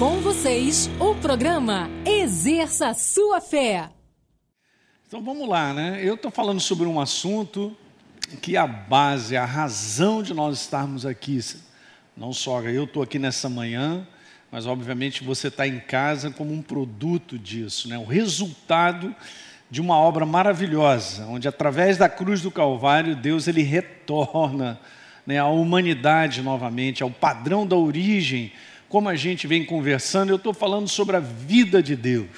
Com vocês, o programa Exerça Sua Fé. Então vamos lá, né? Eu estou falando sobre um assunto que é a base, a razão de nós estarmos aqui. Não só eu estou aqui nessa manhã, mas obviamente você está em casa como um produto disso, né? o resultado de uma obra maravilhosa, onde através da cruz do Calvário, Deus ele retorna né, à humanidade novamente, ao padrão da origem, como a gente vem conversando, eu estou falando sobre a vida de Deus.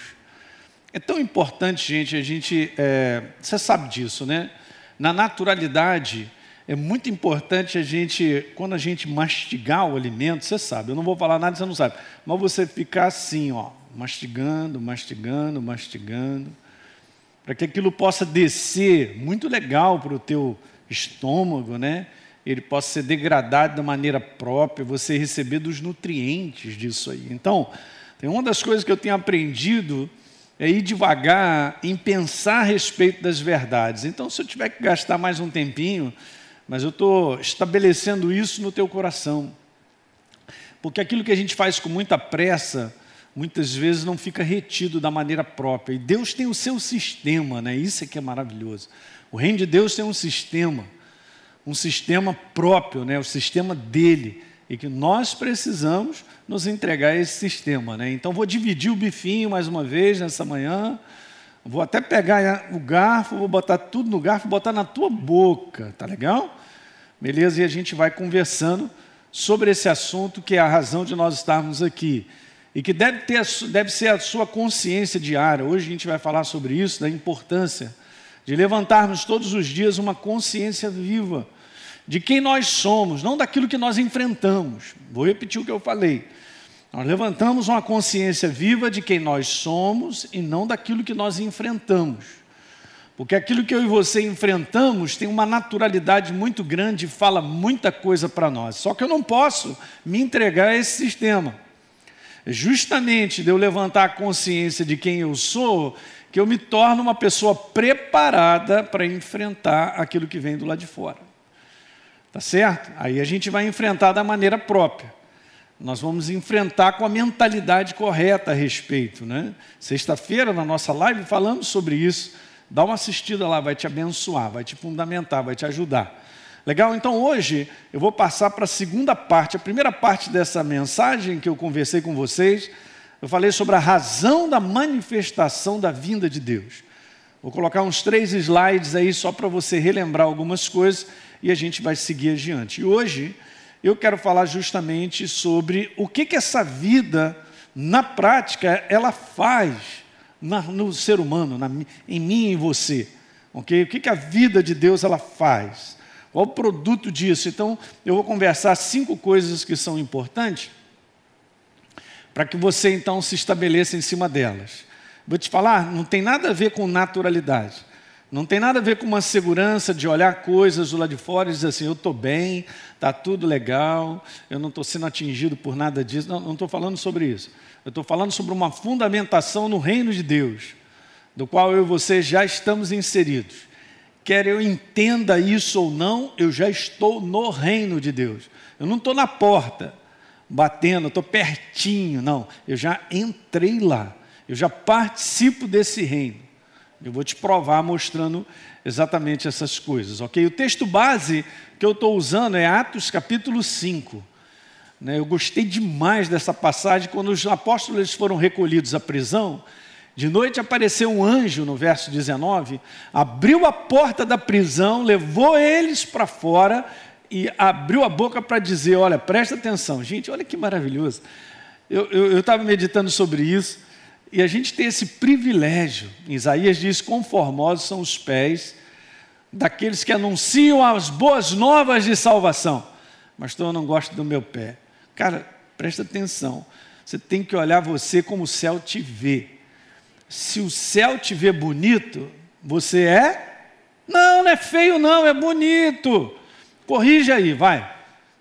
É tão importante, gente, a gente, é, você sabe disso, né? Na naturalidade, é muito importante a gente, quando a gente mastigar o alimento, você sabe, eu não vou falar nada, você não sabe, mas você ficar assim, ó, mastigando, mastigando, mastigando, para que aquilo possa descer, muito legal para o teu estômago, né? Ele possa ser degradado da maneira própria, você receber dos nutrientes disso aí. Então, tem uma das coisas que eu tenho aprendido é ir devagar em pensar a respeito das verdades. Então, se eu tiver que gastar mais um tempinho, mas eu estou estabelecendo isso no teu coração. Porque aquilo que a gente faz com muita pressa, muitas vezes não fica retido da maneira própria. E Deus tem o seu sistema, né? Isso é que é maravilhoso. O reino de Deus tem um sistema, um sistema próprio, né? O sistema dele. E que nós precisamos nos entregar a esse sistema, né? Então vou dividir o bifinho mais uma vez nessa manhã. Vou até pegar o garfo, vou botar tudo no garfo, botar na tua boca, tá legal? Beleza? E a gente vai conversando sobre esse assunto que é a razão de nós estarmos aqui e que deve, ter, deve ser a sua consciência diária. Hoje a gente vai falar sobre isso, da importância de levantarmos todos os dias uma consciência viva de quem nós somos, não daquilo que nós enfrentamos. Vou repetir o que eu falei. Nós levantamos uma consciência viva de quem nós somos e não daquilo que nós enfrentamos. Porque aquilo que eu e você enfrentamos tem uma naturalidade muito grande e fala muita coisa para nós. Só que eu não posso me entregar a esse sistema. Justamente de eu levantar a consciência de quem eu sou, que eu me torno uma pessoa preparada para enfrentar aquilo que vem do lado de fora. Tá certo? Aí a gente vai enfrentar da maneira própria nós vamos enfrentar com a mentalidade correta a respeito. Né? Sexta-feira, na nossa live, falamos sobre isso. Dá uma assistida lá, vai te abençoar, vai te fundamentar, vai te ajudar. Legal? Então hoje eu vou passar para a segunda parte. A primeira parte dessa mensagem que eu conversei com vocês, eu falei sobre a razão da manifestação da vinda de Deus. Vou colocar uns três slides aí só para você relembrar algumas coisas e a gente vai seguir adiante. E hoje eu quero falar justamente sobre o que, que essa vida, na prática, ela faz na, no ser humano, na, em mim e em você. Okay? O que, que a vida de Deus ela faz? Qual o produto disso? Então, eu vou conversar cinco coisas que são importantes para que você então se estabeleça em cima delas. Vou te falar, não tem nada a ver com naturalidade. Não tem nada a ver com uma segurança de olhar coisas do lado de fora e dizer assim: eu estou bem, está tudo legal, eu não estou sendo atingido por nada disso. Não, estou falando sobre isso. Eu estou falando sobre uma fundamentação no reino de Deus, do qual eu e você já estamos inseridos. Quer eu entenda isso ou não, eu já estou no reino de Deus. Eu não estou na porta, batendo, estou pertinho, não. Eu já entrei lá, eu já participo desse reino. Eu vou te provar mostrando exatamente essas coisas, ok? O texto base que eu estou usando é Atos capítulo 5. Né? Eu gostei demais dessa passagem, quando os apóstolos foram recolhidos à prisão, de noite apareceu um anjo, no verso 19, abriu a porta da prisão, levou eles para fora e abriu a boca para dizer: Olha, presta atenção, gente, olha que maravilhoso. Eu estava meditando sobre isso. E a gente tem esse privilégio. Isaías diz: conformosos são os pés daqueles que anunciam as boas novas de salvação. Mas eu não gosto do meu pé. Cara, presta atenção. Você tem que olhar você como o céu te vê. Se o céu te vê bonito, você é? Não, não é feio, não, é bonito. Corrija aí, vai.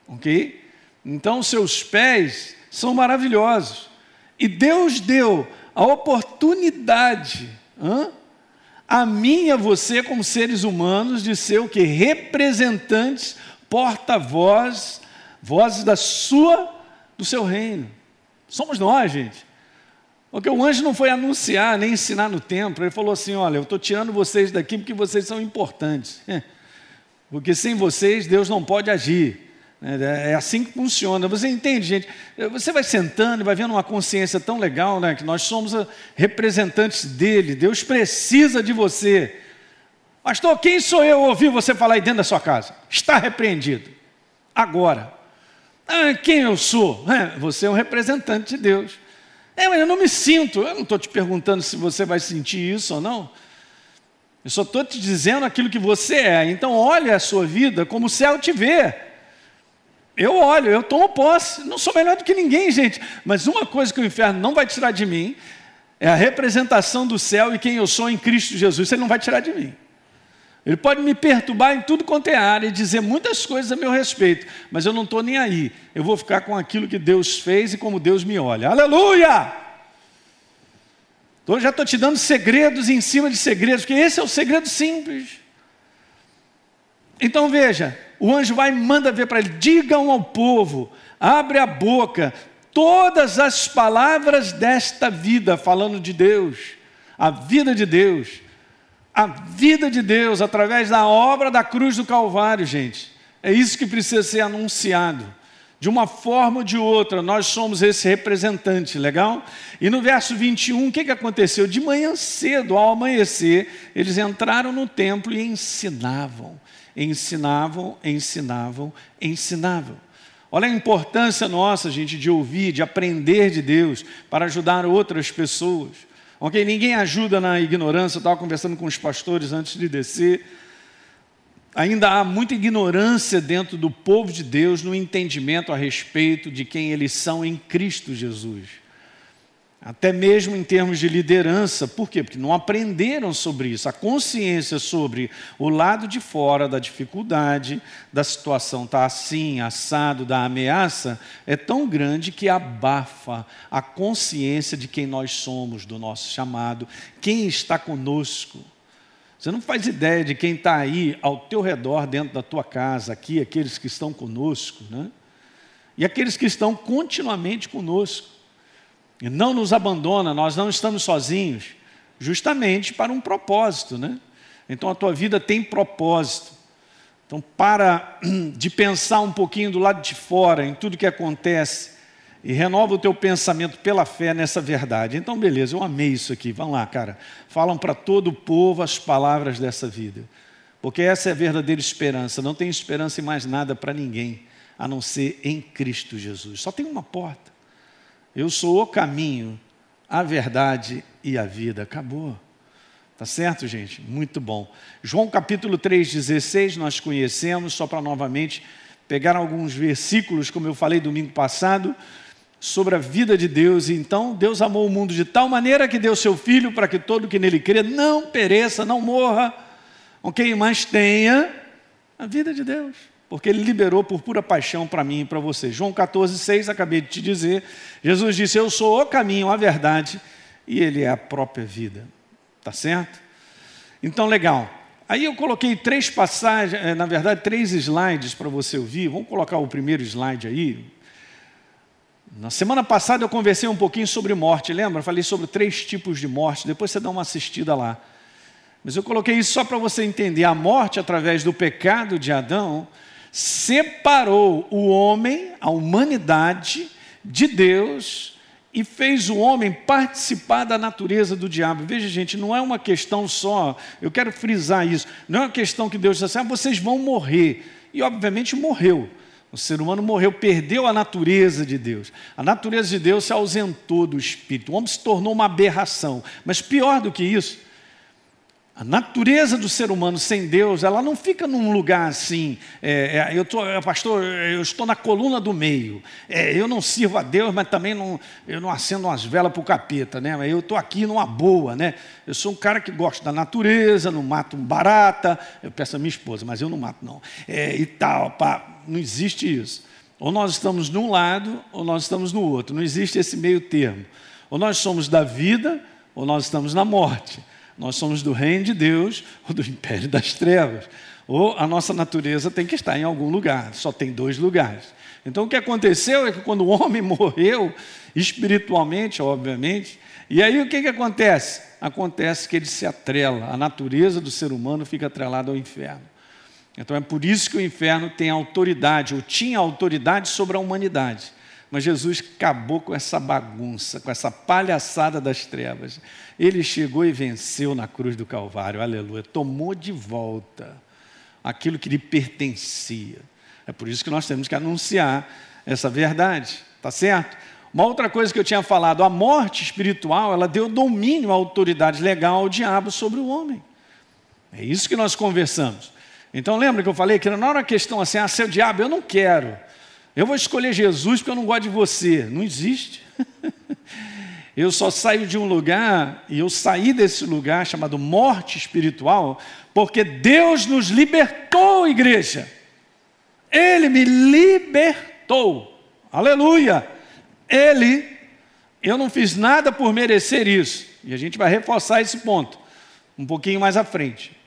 Ok? Então, seus pés são maravilhosos. E Deus deu a oportunidade hã? a mim e a você, como seres humanos, de ser o que? Representantes, porta-voz, vozes da sua, do seu reino. Somos nós, gente. Porque o anjo não foi anunciar nem ensinar no templo, ele falou assim: Olha, eu estou tirando vocês daqui porque vocês são importantes. Porque sem vocês Deus não pode agir. É, é assim que funciona. Você entende, gente? Você vai sentando e vai vendo uma consciência tão legal, né? Que nós somos representantes dele. Deus precisa de você. Pastor, quem sou eu ouvir você falar aí dentro da sua casa? Está repreendido. Agora. Ah, quem eu sou? É, você é um representante de Deus. É, mas eu não me sinto. Eu não estou te perguntando se você vai sentir isso ou não. Eu só estou te dizendo aquilo que você é. Então, olhe a sua vida como o céu te vê. Eu olho, eu tomo posse. Não sou melhor do que ninguém, gente. Mas uma coisa que o inferno não vai tirar de mim é a representação do céu e quem eu sou em Cristo Jesus. Ele não vai tirar de mim. Ele pode me perturbar em tudo quanto é área e dizer muitas coisas a meu respeito, mas eu não estou nem aí. Eu vou ficar com aquilo que Deus fez e como Deus me olha. Aleluia! Então, já estou te dando segredos em cima de segredos, porque esse é o segredo simples. Então veja, o anjo vai e manda ver para ele: digam ao povo, abre a boca, todas as palavras desta vida, falando de Deus, a vida de Deus a vida de Deus através da obra da cruz do Calvário, gente. É isso que precisa ser anunciado. De uma forma ou de outra, nós somos esse representante, legal? E no verso 21, o que, que aconteceu? De manhã cedo, ao amanhecer, eles entraram no templo e ensinavam. Ensinavam, ensinavam, ensinavam. Olha a importância nossa, gente, de ouvir, de aprender de Deus para ajudar outras pessoas. Ok? Ninguém ajuda na ignorância. Eu estava conversando com os pastores antes de descer. Ainda há muita ignorância dentro do povo de Deus no entendimento a respeito de quem eles são em Cristo Jesus até mesmo em termos de liderança. Por quê? Porque não aprenderam sobre isso. A consciência sobre o lado de fora da dificuldade, da situação está assim, assado, da ameaça, é tão grande que abafa a consciência de quem nós somos, do nosso chamado, quem está conosco. Você não faz ideia de quem está aí ao teu redor, dentro da tua casa, aqui, aqueles que estão conosco, né? E aqueles que estão continuamente conosco e não nos abandona, nós não estamos sozinhos, justamente para um propósito, né? Então a tua vida tem propósito. Então para de pensar um pouquinho do lado de fora em tudo que acontece e renova o teu pensamento pela fé nessa verdade. Então beleza, eu amei isso aqui. Vamos lá, cara. Falam para todo o povo as palavras dessa vida. Porque essa é a verdadeira esperança. Não tem esperança em mais nada para ninguém, a não ser em Cristo Jesus. Só tem uma porta. Eu sou o caminho, a verdade e a vida. Acabou. Tá certo, gente? Muito bom. João capítulo 3,16, nós conhecemos, só para novamente pegar alguns versículos, como eu falei domingo passado, sobre a vida de Deus. Então, Deus amou o mundo de tal maneira que deu seu Filho para que todo que nele crê não pereça, não morra, ok? Mas tenha a vida de Deus porque ele liberou por pura paixão para mim e para você. João 14, 6, acabei de te dizer. Jesus disse: Eu sou o caminho, a verdade, e ele é a própria vida. Tá certo? Então, legal. Aí eu coloquei três passagens, eh, na verdade, três slides para você ouvir. Vamos colocar o primeiro slide aí. Na semana passada eu conversei um pouquinho sobre morte, lembra? Falei sobre três tipos de morte, depois você dá uma assistida lá. Mas eu coloquei isso só para você entender. A morte através do pecado de Adão separou o homem, a humanidade, de Deus e fez o homem participar da natureza do diabo. Veja, gente, não é uma questão só, eu quero frisar isso, não é uma questão que Deus disse assim, ah, vocês vão morrer. E obviamente morreu. O ser humano morreu, perdeu a natureza de Deus. A natureza de Deus se ausentou do espírito. O homem se tornou uma aberração. Mas pior do que isso, a natureza do ser humano sem Deus, ela não fica num lugar assim, é, é, eu tô, é, pastor, eu estou na coluna do meio, é, eu não sirvo a Deus, mas também não, eu não acendo umas velas para o capeta, né? eu estou aqui numa boa, né? eu sou um cara que gosta da natureza, não mato barata, eu peço a minha esposa, mas eu não mato não, é, e tal, pá, não existe isso. Ou nós estamos num lado, ou nós estamos no outro, não existe esse meio termo. Ou nós somos da vida, ou nós estamos na morte. Nós somos do reino de Deus ou do império das trevas. Ou a nossa natureza tem que estar em algum lugar, só tem dois lugares. Então o que aconteceu é que quando o homem morreu, espiritualmente, obviamente, e aí o que, que acontece? Acontece que ele se atrela, a natureza do ser humano fica atrelada ao inferno. Então é por isso que o inferno tem autoridade, ou tinha autoridade sobre a humanidade. Mas Jesus acabou com essa bagunça, com essa palhaçada das trevas. Ele chegou e venceu na cruz do Calvário, aleluia. Tomou de volta aquilo que lhe pertencia. É por isso que nós temos que anunciar essa verdade, tá certo? Uma outra coisa que eu tinha falado, a morte espiritual, ela deu domínio autoridade legal ao diabo sobre o homem. É isso que nós conversamos. Então lembra que eu falei que não era uma questão assim, ah, seu diabo, eu não quero. Eu vou escolher Jesus porque eu não gosto de você. Não existe. eu só saio de um lugar e eu saí desse lugar chamado morte espiritual, porque Deus nos libertou, igreja. Ele me libertou. Aleluia. Ele, eu não fiz nada por merecer isso. E a gente vai reforçar esse ponto um pouquinho mais à frente.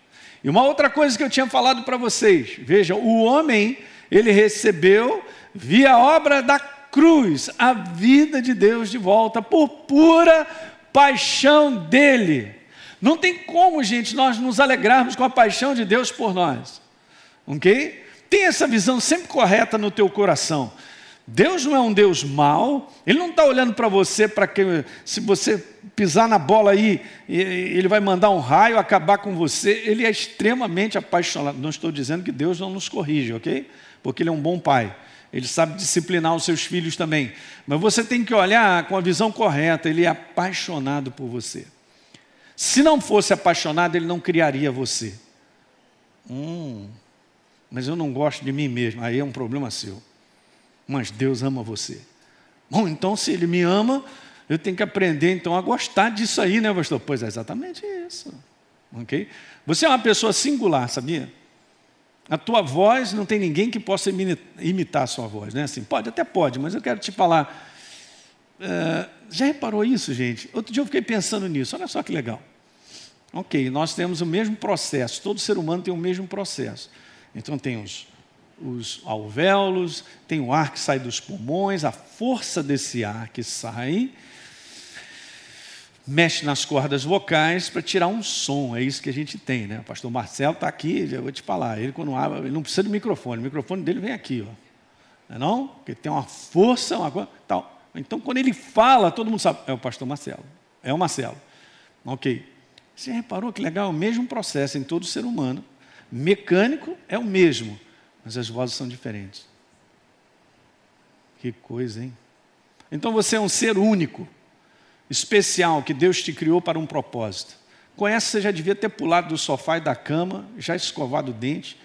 E uma outra coisa que eu tinha falado para vocês, veja, o homem, ele recebeu via obra da cruz a vida de Deus de volta por pura paixão dele. Não tem como, gente, nós nos alegrarmos com a paixão de Deus por nós. OK? Tem essa visão sempre correta no teu coração. Deus não é um Deus mau, Ele não está olhando para você para que, se você pisar na bola aí, Ele vai mandar um raio acabar com você. Ele é extremamente apaixonado. Não estou dizendo que Deus não nos corrige, ok? Porque Ele é um bom pai. Ele sabe disciplinar os seus filhos também. Mas você tem que olhar com a visão correta. Ele é apaixonado por você. Se não fosse apaixonado, Ele não criaria você. Hum, mas eu não gosto de mim mesmo. Aí é um problema seu mas Deus ama você. Bom, então se Ele me ama, eu tenho que aprender então a gostar disso aí, né, pastor? Pois é exatamente isso. Ok? Você é uma pessoa singular, sabia? A tua voz não tem ninguém que possa imitar a sua voz, né? Assim, pode, até pode, mas eu quero te falar. Uh, já reparou isso, gente? Outro dia eu fiquei pensando nisso, olha só que legal. Ok, nós temos o mesmo processo, todo ser humano tem o mesmo processo. Então tem os os alvéolos, tem o ar que sai dos pulmões, a força desse ar que sai mexe nas cordas vocais para tirar um som. É isso que a gente tem, né? O pastor Marcelo está aqui, já vou te falar. Ele quando abre, ele não precisa de microfone. O microfone dele vem aqui, ó. Não é não? Porque tem uma força, uma coisa, tal. Então quando ele fala, todo mundo sabe, é o pastor Marcelo. É o Marcelo. OK. Você reparou que legal, o mesmo processo em todo ser humano. Mecânico é o mesmo, mas as vozes são diferentes. Que coisa, hein? Então você é um ser único, especial, que Deus te criou para um propósito. Com essa você já devia ter pulado do sofá e da cama, já escovado o dente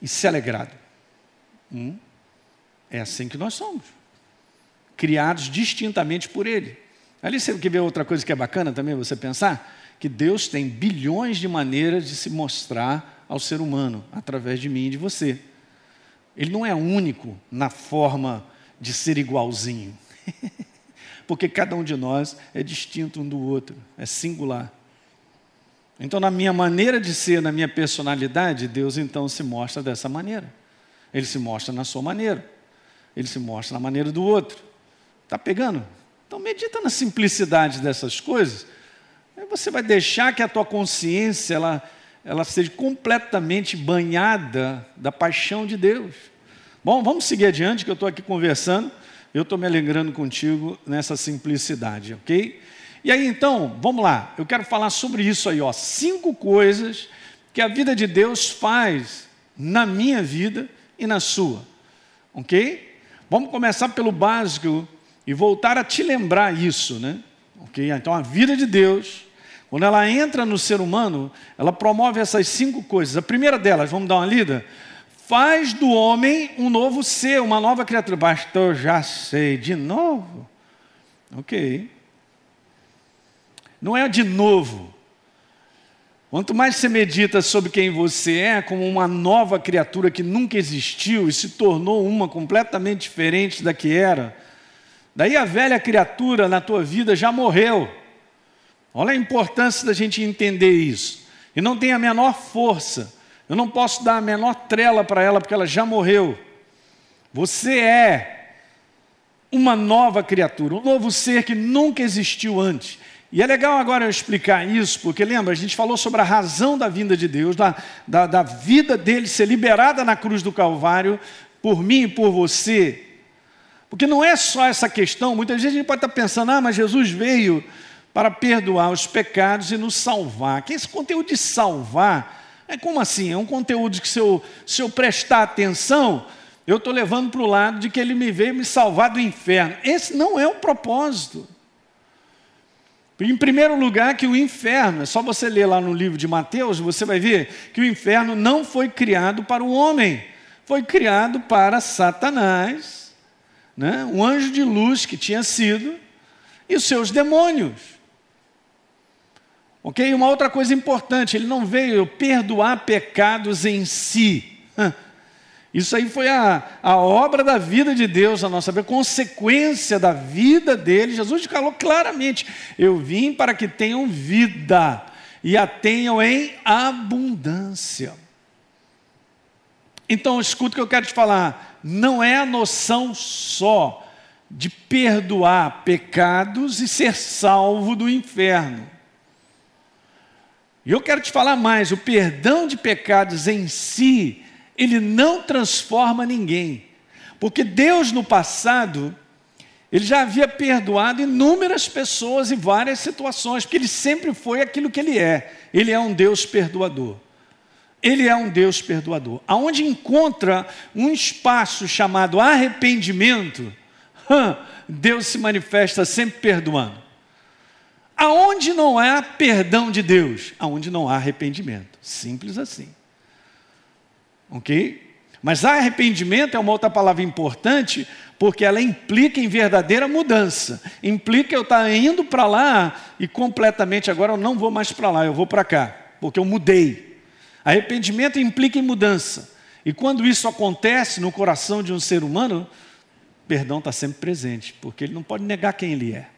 e se alegrado. Hum? É assim que nós somos. Criados distintamente por Ele. Ali você quer ver outra coisa que é bacana também você pensar? Que Deus tem bilhões de maneiras de se mostrar ao ser humano, através de mim e de você. Ele não é único na forma de ser igualzinho, porque cada um de nós é distinto um do outro, é singular. Então, na minha maneira de ser, na minha personalidade, Deus então se mostra dessa maneira. Ele se mostra na sua maneira, ele se mostra na maneira do outro. Está pegando? Então, medita na simplicidade dessas coisas. Aí você vai deixar que a tua consciência ela ela seja completamente banhada da paixão de Deus. Bom, vamos seguir adiante, que eu estou aqui conversando, eu estou me alegrando contigo nessa simplicidade, ok? E aí então, vamos lá, eu quero falar sobre isso aí, ó, cinco coisas que a vida de Deus faz na minha vida e na sua, ok? Vamos começar pelo básico e voltar a te lembrar isso, né? Ok? Então, a vida de Deus quando ela entra no ser humano, ela promove essas cinco coisas. A primeira delas, vamos dar uma lida? Faz do homem um novo ser, uma nova criatura. Pastor, já sei, de novo? Ok. Não é de novo. Quanto mais você medita sobre quem você é, como uma nova criatura que nunca existiu e se tornou uma completamente diferente da que era, daí a velha criatura na tua vida já morreu. Olha a importância da gente entender isso. E não tem a menor força. Eu não posso dar a menor trela para ela porque ela já morreu. Você é uma nova criatura, um novo ser que nunca existiu antes. E é legal agora eu explicar isso, porque lembra, a gente falou sobre a razão da vinda de Deus, da, da, da vida dele ser liberada na cruz do Calvário, por mim e por você. Porque não é só essa questão, muitas vezes a gente pode estar pensando, ah, mas Jesus veio para perdoar os pecados e nos salvar. Que esse conteúdo de salvar, é como assim? É um conteúdo que se eu, se eu prestar atenção, eu estou levando para o lado de que ele me veio me salvar do inferno. Esse não é o propósito. Em primeiro lugar, que o inferno, é só você ler lá no livro de Mateus, você vai ver que o inferno não foi criado para o homem, foi criado para Satanás, né? um anjo de luz que tinha sido, e os seus demônios. Ok? Uma outra coisa importante, ele não veio perdoar pecados em si. Isso aí foi a, a obra da vida de Deus, a nossa vida, consequência da vida dele. Jesus falou claramente: Eu vim para que tenham vida e a tenham em abundância. Então, escuta o que eu quero te falar: não é a noção só de perdoar pecados e ser salvo do inferno. E eu quero te falar mais: o perdão de pecados em si ele não transforma ninguém. Porque Deus no passado, ele já havia perdoado inúmeras pessoas em várias situações, porque ele sempre foi aquilo que ele é. Ele é um Deus perdoador. Ele é um Deus perdoador. Aonde encontra um espaço chamado arrependimento, Deus se manifesta sempre perdoando. Aonde não há perdão de Deus? Aonde não há arrependimento. Simples assim ok? Mas arrependimento é uma outra palavra importante, porque ela implica em verdadeira mudança. Implica eu estar indo para lá e completamente agora eu não vou mais para lá, eu vou para cá, porque eu mudei. Arrependimento implica em mudança. E quando isso acontece no coração de um ser humano, perdão está sempre presente, porque ele não pode negar quem ele é.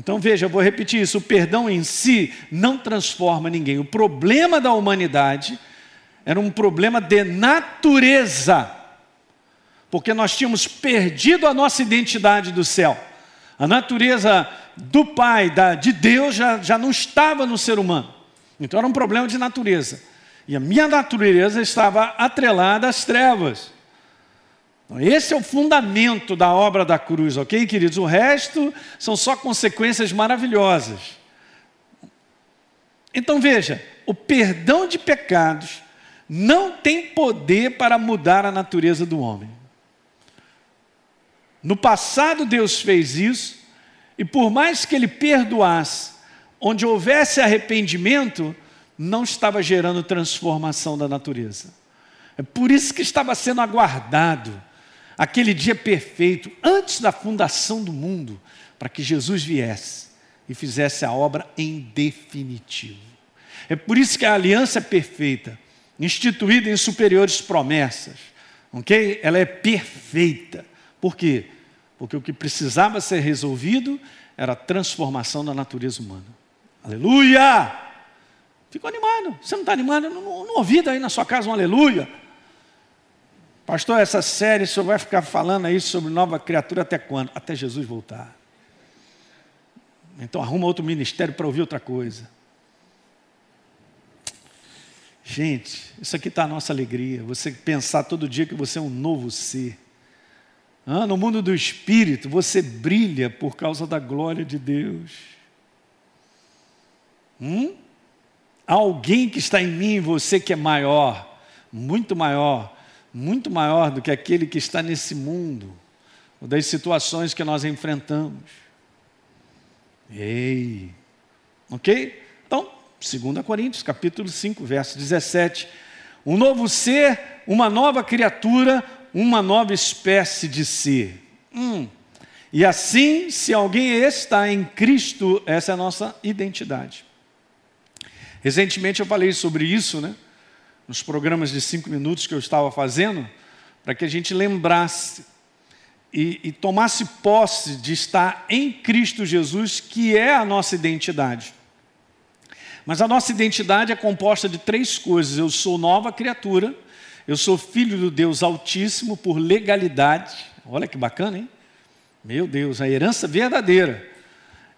Então veja, eu vou repetir isso: o perdão em si não transforma ninguém. O problema da humanidade era um problema de natureza, porque nós tínhamos perdido a nossa identidade do céu. A natureza do Pai, da, de Deus, já, já não estava no ser humano. Então era um problema de natureza. E a minha natureza estava atrelada às trevas. Esse é o fundamento da obra da cruz, ok, queridos? O resto são só consequências maravilhosas. Então veja: o perdão de pecados não tem poder para mudar a natureza do homem. No passado, Deus fez isso, e por mais que Ele perdoasse, onde houvesse arrependimento, não estava gerando transformação da natureza. É por isso que estava sendo aguardado aquele dia perfeito, antes da fundação do mundo, para que Jesus viesse e fizesse a obra em definitivo. É por isso que a aliança é perfeita instituída em superiores promessas, ok? Ela é perfeita. Por quê? Porque o que precisava ser resolvido era a transformação da natureza humana. Aleluia! Ficou animado. Você não está animado? Não, não, não ouvi aí na sua casa um aleluia. Pastor, essa série o senhor vai ficar falando aí sobre nova criatura até quando? Até Jesus voltar. Então arruma outro ministério para ouvir outra coisa. Gente, isso aqui está a nossa alegria. Você pensar todo dia que você é um novo ser. Ah, no mundo do espírito, você brilha por causa da glória de Deus. Hum? Alguém que está em mim, você que é maior, muito maior, muito maior do que aquele que está nesse mundo, ou das situações que nós enfrentamos. Ei, ok? Então, 2 Coríntios, capítulo 5, verso 17. Um novo ser, uma nova criatura, uma nova espécie de ser. Hum. E assim, se alguém está em Cristo, essa é a nossa identidade. Recentemente eu falei sobre isso, né? Nos programas de cinco minutos que eu estava fazendo, para que a gente lembrasse e, e tomasse posse de estar em Cristo Jesus, que é a nossa identidade. Mas a nossa identidade é composta de três coisas: eu sou nova criatura, Eu sou filho do Deus Altíssimo por legalidade. Olha que bacana, hein? Meu Deus, a herança verdadeira.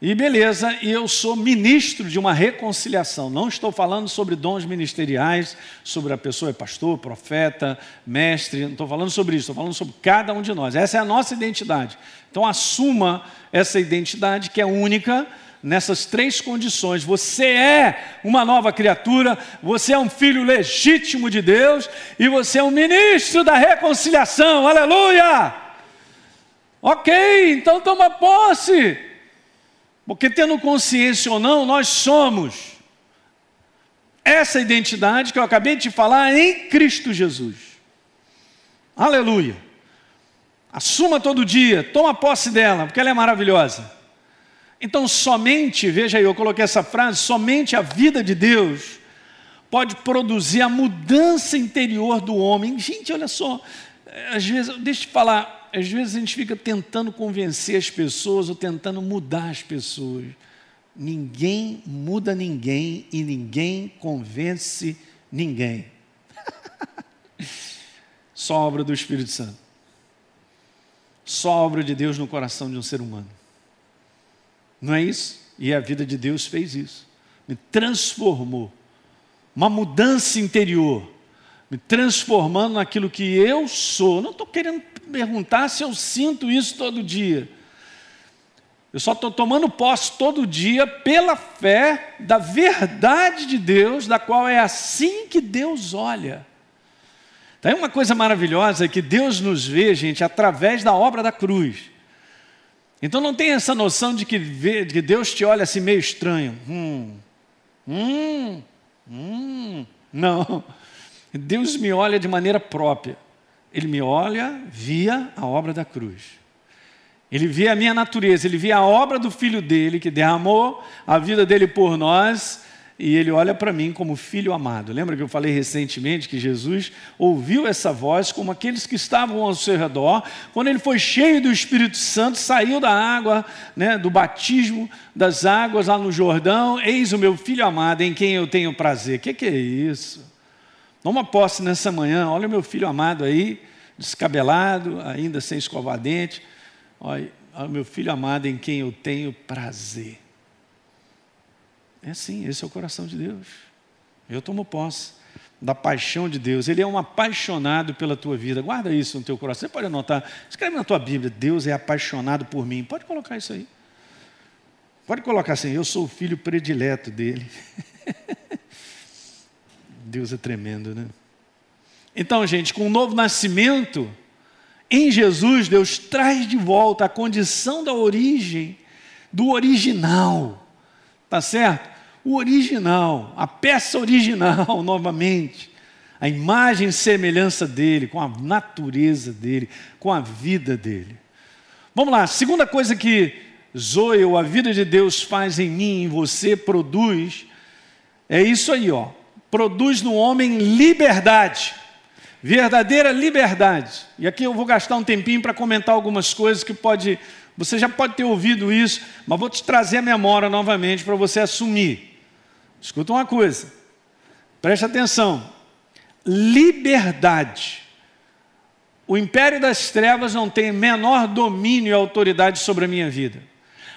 E beleza, e eu sou ministro de uma reconciliação. Não estou falando sobre dons ministeriais, sobre a pessoa é pastor, profeta, mestre, não estou falando sobre isso, estou falando sobre cada um de nós. Essa é a nossa identidade. Então assuma essa identidade que é única nessas três condições. Você é uma nova criatura, você é um filho legítimo de Deus e você é um ministro da reconciliação. Aleluia! Ok, então toma posse. Porque tendo consciência ou não, nós somos essa identidade que eu acabei de falar em Cristo Jesus. Aleluia. Assuma todo dia, toma posse dela, porque ela é maravilhosa. Então, somente, veja aí, eu coloquei essa frase: somente a vida de Deus pode produzir a mudança interior do homem. Gente, olha só, às vezes, deixa eu te falar, às vezes a gente fica tentando convencer as pessoas ou tentando mudar as pessoas. Ninguém muda ninguém e ninguém convence ninguém. Só obra do Espírito Santo. Só obra de Deus no coração de um ser humano. Não é isso? E a vida de Deus fez isso. Me transformou. Uma mudança interior. Me transformando naquilo que eu sou. Não estou querendo perguntar se eu sinto isso todo dia. Eu só estou tomando posse todo dia pela fé da verdade de Deus, da qual é assim que Deus olha. Tem uma coisa maravilhosa que Deus nos vê, gente, através da obra da cruz. Então não tem essa noção de que, de que Deus te olha assim meio estranho. Hum, hum, hum. Não. Deus me olha de maneira própria. Ele me olha via a obra da cruz. Ele via a minha natureza, ele via a obra do filho dele, que derramou a vida dele por nós, e ele olha para mim como filho amado. Lembra que eu falei recentemente que Jesus ouviu essa voz como aqueles que estavam ao seu redor, quando ele foi cheio do Espírito Santo, saiu da água, né, do batismo das águas lá no Jordão, eis o meu filho amado em quem eu tenho prazer. O que, que é isso? Toma posse nessa manhã, olha o meu filho amado aí, descabelado, ainda sem escovar dente. Olha, olha o meu filho amado em quem eu tenho prazer. É assim, esse é o coração de Deus. Eu tomo posse da paixão de Deus. Ele é um apaixonado pela tua vida. Guarda isso no teu coração. Você pode anotar, escreve na tua Bíblia: Deus é apaixonado por mim. Pode colocar isso aí. Pode colocar assim: Eu sou o filho predileto dele. Deus é tremendo, né? Então, gente, com o novo nascimento, em Jesus, Deus traz de volta a condição da origem, do original, tá certo? O original, a peça original, novamente, a imagem e semelhança dele, com a natureza dele, com a vida dele. Vamos lá, segunda coisa que Zoe, ou a vida de Deus faz em mim, em você, produz, é isso aí, ó produz no homem liberdade, verdadeira liberdade. E aqui eu vou gastar um tempinho para comentar algumas coisas que pode, você já pode ter ouvido isso, mas vou te trazer a memória novamente para você assumir. Escuta uma coisa, preste atenção: liberdade. O império das trevas não tem menor domínio e autoridade sobre a minha vida.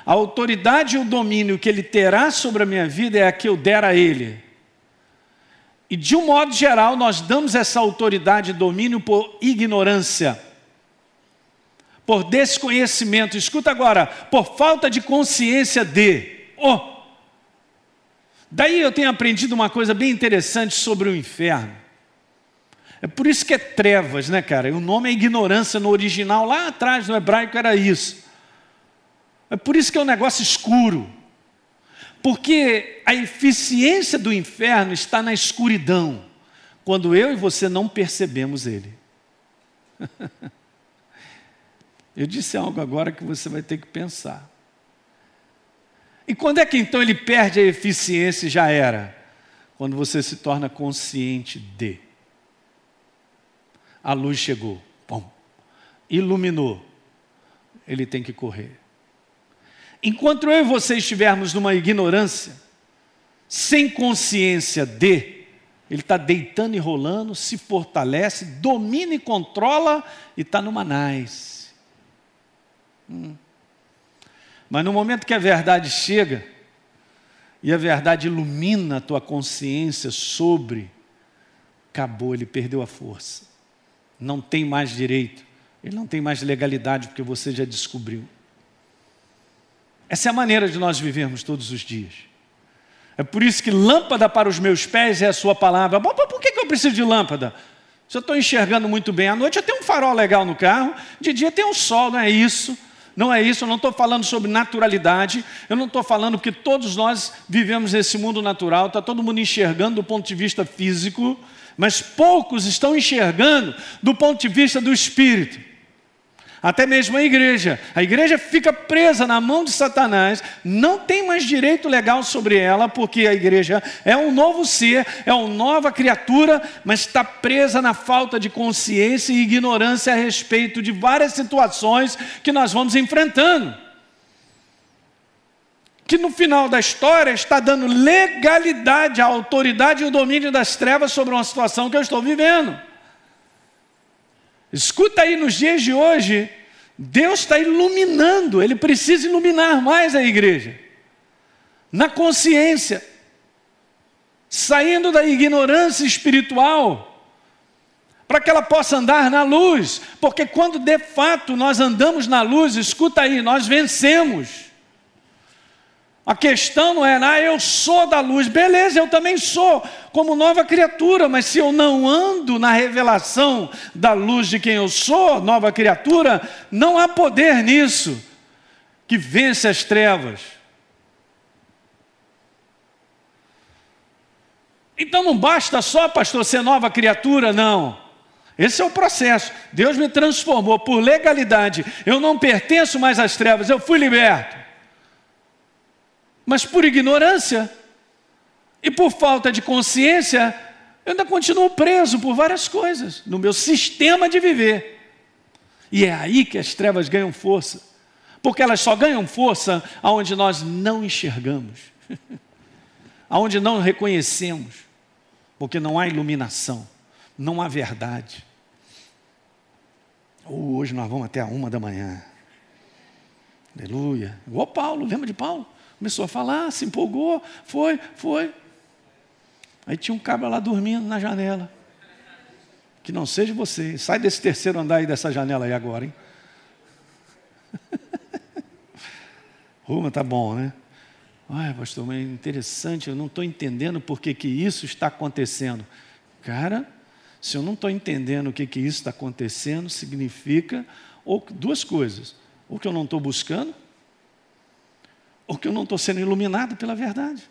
A autoridade e o domínio que ele terá sobre a minha vida é a que eu der a ele. E de um modo geral, nós damos essa autoridade e domínio por ignorância, por desconhecimento. Escuta agora, por falta de consciência de. Oh. Daí eu tenho aprendido uma coisa bem interessante sobre o inferno. É por isso que é trevas, né, cara? o nome é ignorância no original, lá atrás no hebraico era isso. É por isso que é um negócio escuro. Porque a eficiência do inferno está na escuridão, quando eu e você não percebemos ele. Eu disse algo agora que você vai ter que pensar. E quando é que então ele perde a eficiência e já era? Quando você se torna consciente de. A luz chegou, pum, iluminou. Ele tem que correr. Enquanto eu e você estivermos numa ignorância, sem consciência de, Ele está deitando e rolando, se fortalece, domina e controla e está no manais. Hum. Mas no momento que a verdade chega, e a verdade ilumina a tua consciência sobre, acabou, ele perdeu a força. Não tem mais direito, ele não tem mais legalidade, porque você já descobriu. Essa é a maneira de nós vivermos todos os dias. É por isso que lâmpada para os meus pés é a sua palavra. Bom, por que eu preciso de lâmpada? Se eu estou enxergando muito bem à noite, eu tenho um farol legal no carro, de dia tem um sol, não é isso? Não é isso, eu não estou falando sobre naturalidade, eu não estou falando porque todos nós vivemos nesse mundo natural, está todo mundo enxergando do ponto de vista físico, mas poucos estão enxergando do ponto de vista do espírito até mesmo a igreja. A igreja fica presa na mão de Satanás, não tem mais direito legal sobre ela, porque a igreja é um novo ser, é uma nova criatura, mas está presa na falta de consciência e ignorância a respeito de várias situações que nós vamos enfrentando. Que no final da história está dando legalidade à autoridade e o domínio das trevas sobre uma situação que eu estou vivendo. Escuta aí, nos dias de hoje, Deus está iluminando, Ele precisa iluminar mais a igreja, na consciência, saindo da ignorância espiritual, para que ela possa andar na luz, porque quando de fato nós andamos na luz, escuta aí, nós vencemos. A questão não é, ah, eu sou da luz, beleza, eu também sou, como nova criatura, mas se eu não ando na revelação da luz de quem eu sou, nova criatura, não há poder nisso que vence as trevas. Então não basta só, pastor, ser nova criatura, não. Esse é o processo. Deus me transformou por legalidade. Eu não pertenço mais às trevas, eu fui liberto mas por ignorância e por falta de consciência, eu ainda continuo preso por várias coisas no meu sistema de viver. E é aí que as trevas ganham força, porque elas só ganham força aonde nós não enxergamos, aonde não reconhecemos, porque não há iluminação, não há verdade. hoje nós vamos até a uma da manhã. Aleluia. Igual Paulo, lembra de Paulo? Começou a falar, se empolgou, foi, foi. Aí tinha um cabra lá dormindo na janela. Que não seja você. Sai desse terceiro andar aí dessa janela aí agora, hein? Ruma, tá bom, né? Ai, pastor, mas é interessante, eu não estou entendendo por que, que isso está acontecendo. Cara, se eu não estou entendendo o que, que isso está acontecendo, significa ou duas coisas. Ou que eu não estou buscando, ou que eu não estou sendo iluminado pela verdade.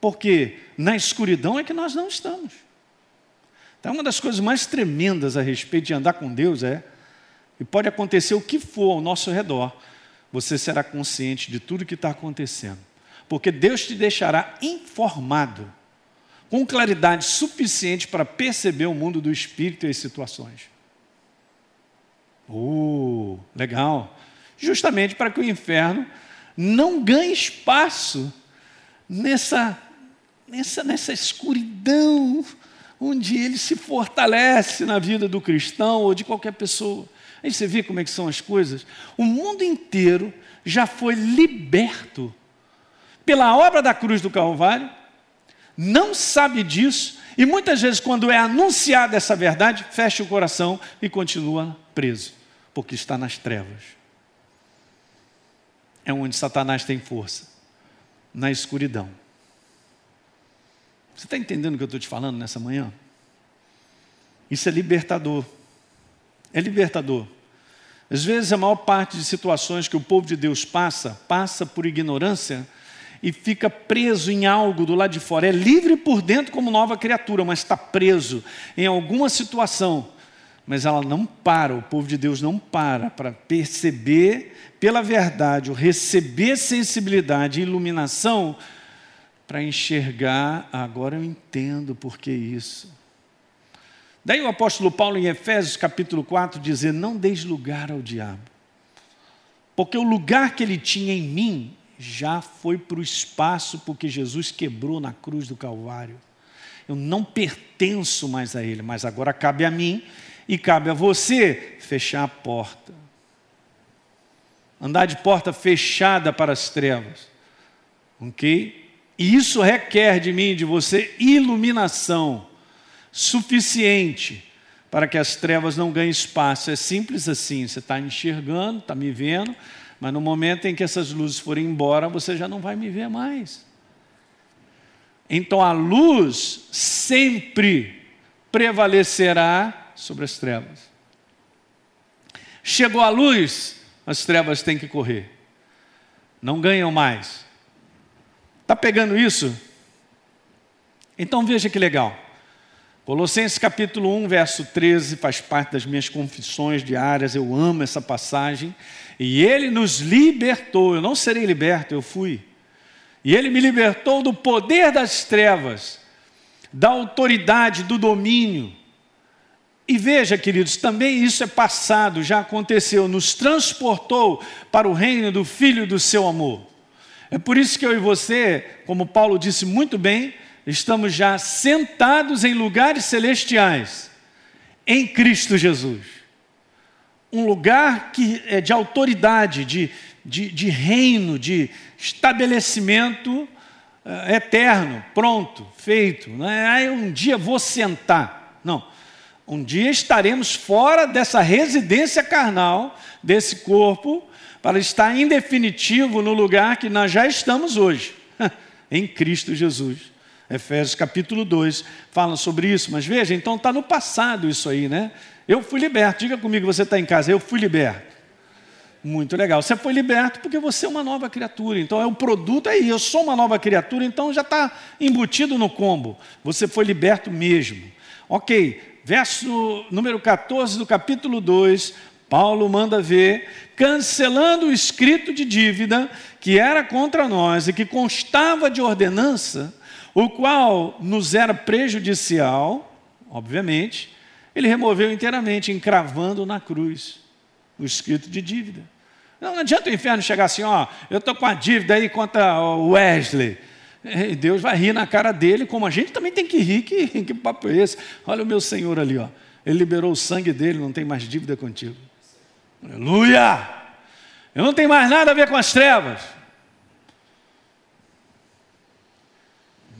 Porque na escuridão é que nós não estamos. Então, uma das coisas mais tremendas a respeito de andar com Deus é, e pode acontecer o que for ao nosso redor, você será consciente de tudo que está acontecendo. Porque Deus te deixará informado, com claridade suficiente para perceber o mundo do espírito e as situações. Uh, legal. Justamente para que o inferno não ganhe espaço nessa, nessa, nessa escuridão onde ele se fortalece na vida do cristão ou de qualquer pessoa. Aí você vê como é que são as coisas. O mundo inteiro já foi liberto pela obra da cruz do Calvário, não sabe disso, e muitas vezes, quando é anunciada essa verdade, fecha o coração e continua preso, porque está nas trevas é onde Satanás tem força na escuridão. Você está entendendo o que eu estou te falando nessa manhã? Isso é libertador. É libertador. Às vezes, a maior parte de situações que o povo de Deus passa, passa por ignorância e fica preso em algo do lado de fora. É livre por dentro como nova criatura, mas está preso em alguma situação mas ela não para, o povo de Deus não para para perceber pela verdade, ou receber sensibilidade e iluminação para enxergar, agora eu entendo por que isso. Daí o apóstolo Paulo em Efésios capítulo 4 dizer: Não deis lugar ao diabo, porque o lugar que ele tinha em mim já foi para o espaço, porque Jesus quebrou na cruz do Calvário. Eu não pertenço mais a Ele, mas agora cabe a mim e cabe a você fechar a porta. Andar de porta fechada para as trevas. Ok? E isso requer de mim, de você, iluminação suficiente para que as trevas não ganhem espaço. É simples assim: você está enxergando, está me vendo, mas no momento em que essas luzes forem embora, você já não vai me ver mais. Então a luz sempre prevalecerá sobre as trevas. Chegou a luz, as trevas têm que correr. Não ganham mais. Está pegando isso? Então veja que legal. Colossenses capítulo 1, verso 13, faz parte das minhas confissões diárias, eu amo essa passagem. E ele nos libertou, eu não serei liberto, eu fui. E ele me libertou do poder das trevas, da autoridade, do domínio. E veja, queridos, também isso é passado, já aconteceu, nos transportou para o reino do Filho do seu amor. É por isso que eu e você, como Paulo disse muito bem, estamos já sentados em lugares celestiais, em Cristo Jesus. Um lugar que é de autoridade, de, de, de reino, de estabelecimento uh, eterno, pronto, feito. Não é aí um dia vou sentar. Não. Um dia estaremos fora dessa residência carnal, desse corpo, para estar em definitivo no lugar que nós já estamos hoje, em Cristo Jesus. Efésios capítulo 2 fala sobre isso, mas veja, então está no passado isso aí, né? Eu fui liberto, diga comigo, você está em casa, eu fui liberto. Muito legal, você foi liberto porque você é uma nova criatura, então é o produto aí, eu sou uma nova criatura, então já está embutido no combo, você foi liberto mesmo. Ok, verso número 14 do capítulo 2, Paulo manda ver, cancelando o escrito de dívida que era contra nós e que constava de ordenança, o qual nos era prejudicial, obviamente, ele removeu inteiramente, encravando na cruz o escrito de dívida. Não, não adianta o inferno chegar assim, ó, eu estou com a dívida aí contra o Wesley. E Deus vai rir na cara dele, como a gente também tem que rir, que, que papo é esse? Olha o meu Senhor ali, ó. Ele liberou o sangue dele, não tem mais dívida contigo. Aleluia! Eu não tenho mais nada a ver com as trevas.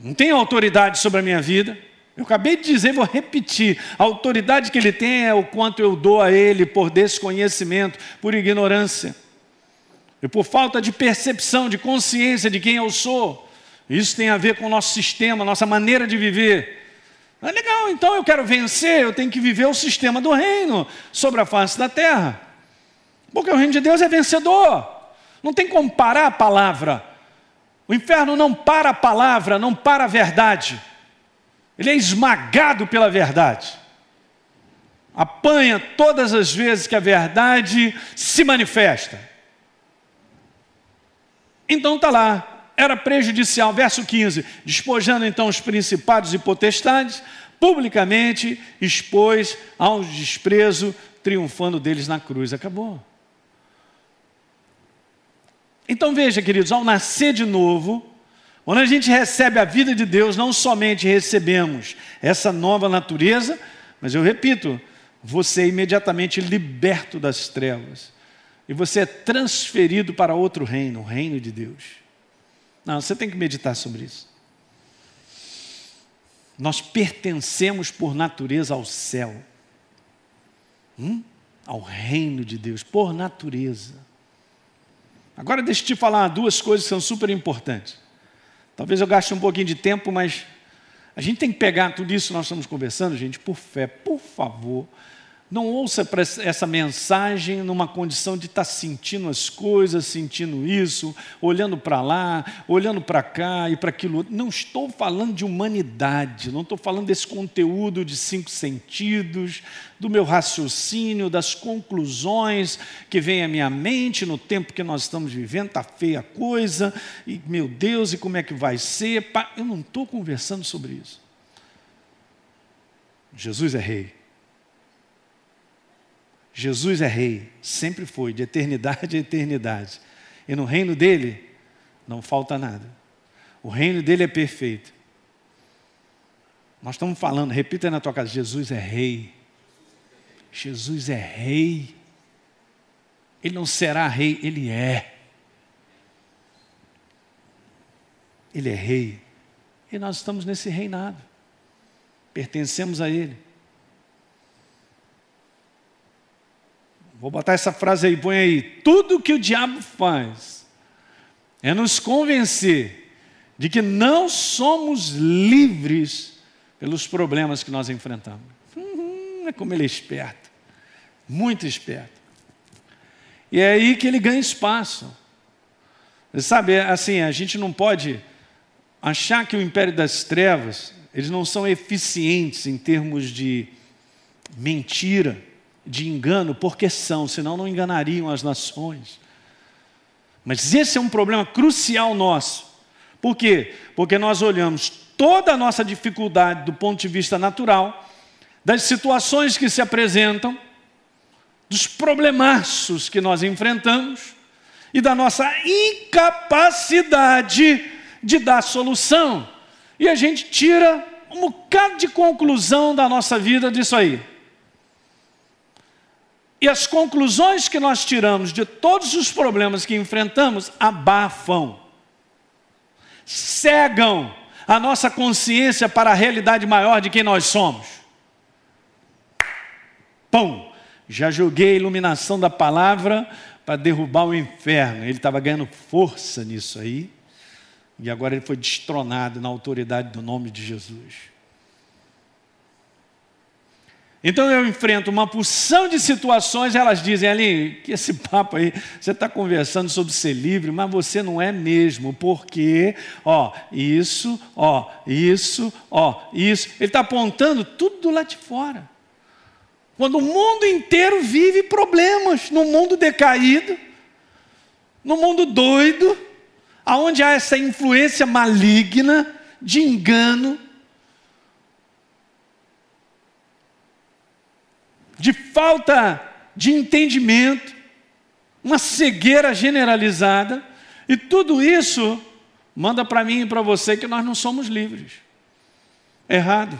não tem autoridade sobre a minha vida. Eu acabei de dizer, vou repetir: a autoridade que ele tem é o quanto eu dou a ele por desconhecimento, por ignorância, e por falta de percepção, de consciência de quem eu sou. Isso tem a ver com o nosso sistema, nossa maneira de viver. É legal, então eu quero vencer, eu tenho que viver o sistema do reino sobre a face da terra. Porque o reino de Deus é vencedor. Não tem como parar a palavra. O inferno não para a palavra, não para a verdade. Ele é esmagado pela verdade. Apanha todas as vezes que a verdade se manifesta. Então está lá, era prejudicial, verso 15: despojando então os principados e potestades, publicamente expôs ao desprezo, triunfando deles na cruz. Acabou. Então veja, queridos, ao nascer de novo, quando a gente recebe a vida de Deus, não somente recebemos essa nova natureza, mas eu repito, você é imediatamente liberto das trevas. E você é transferido para outro reino, o reino de Deus. Não, você tem que meditar sobre isso. Nós pertencemos por natureza ao céu, hum? ao reino de Deus, por natureza. Agora deixa eu te falar duas coisas que são super importantes. Talvez eu gaste um pouquinho de tempo, mas a gente tem que pegar tudo isso que nós estamos conversando, gente, por fé, por favor. Não ouça essa mensagem numa condição de estar sentindo as coisas, sentindo isso, olhando para lá, olhando para cá e para aquilo. Não estou falando de humanidade, não estou falando desse conteúdo de cinco sentidos, do meu raciocínio, das conclusões que vem à minha mente no tempo que nós estamos vivendo. Está feia a coisa, e meu Deus, e como é que vai ser? Eu não estou conversando sobre isso. Jesus é rei. Jesus é rei, sempre foi, de eternidade a eternidade. E no reino dele não falta nada. O reino dele é perfeito. Nós estamos falando, repita aí na tua casa: Jesus é rei. Jesus é rei. Ele não será rei, ele é. Ele é rei. E nós estamos nesse reinado. Pertencemos a ele. Vou botar essa frase aí, põe aí. Tudo que o diabo faz é nos convencer de que não somos livres pelos problemas que nós enfrentamos. Hum, é como ele é esperto, muito esperto. E é aí que ele ganha espaço. Sabe, assim, a gente não pode achar que o império das trevas, eles não são eficientes em termos de mentira de engano, porque são, senão não enganariam as nações. Mas esse é um problema crucial nosso. Por quê? Porque nós olhamos toda a nossa dificuldade do ponto de vista natural, das situações que se apresentam, dos problemaços que nós enfrentamos e da nossa incapacidade de dar solução. E a gente tira um bocado de conclusão da nossa vida disso aí. E as conclusões que nós tiramos de todos os problemas que enfrentamos abafam, cegam a nossa consciência para a realidade maior de quem nós somos. Pão, já joguei a iluminação da palavra para derrubar o inferno. Ele estava ganhando força nisso aí, e agora ele foi destronado na autoridade do nome de Jesus. Então eu enfrento uma porção de situações, elas dizem ali, que esse papo aí, você está conversando sobre ser livre, mas você não é mesmo, porque, ó, isso, ó, isso, ó, isso. Ele está apontando tudo do lado de fora. Quando o mundo inteiro vive problemas, no mundo decaído, no mundo doido, aonde há essa influência maligna de engano, de falta de entendimento, uma cegueira generalizada, e tudo isso manda para mim e para você que nós não somos livres. Errado.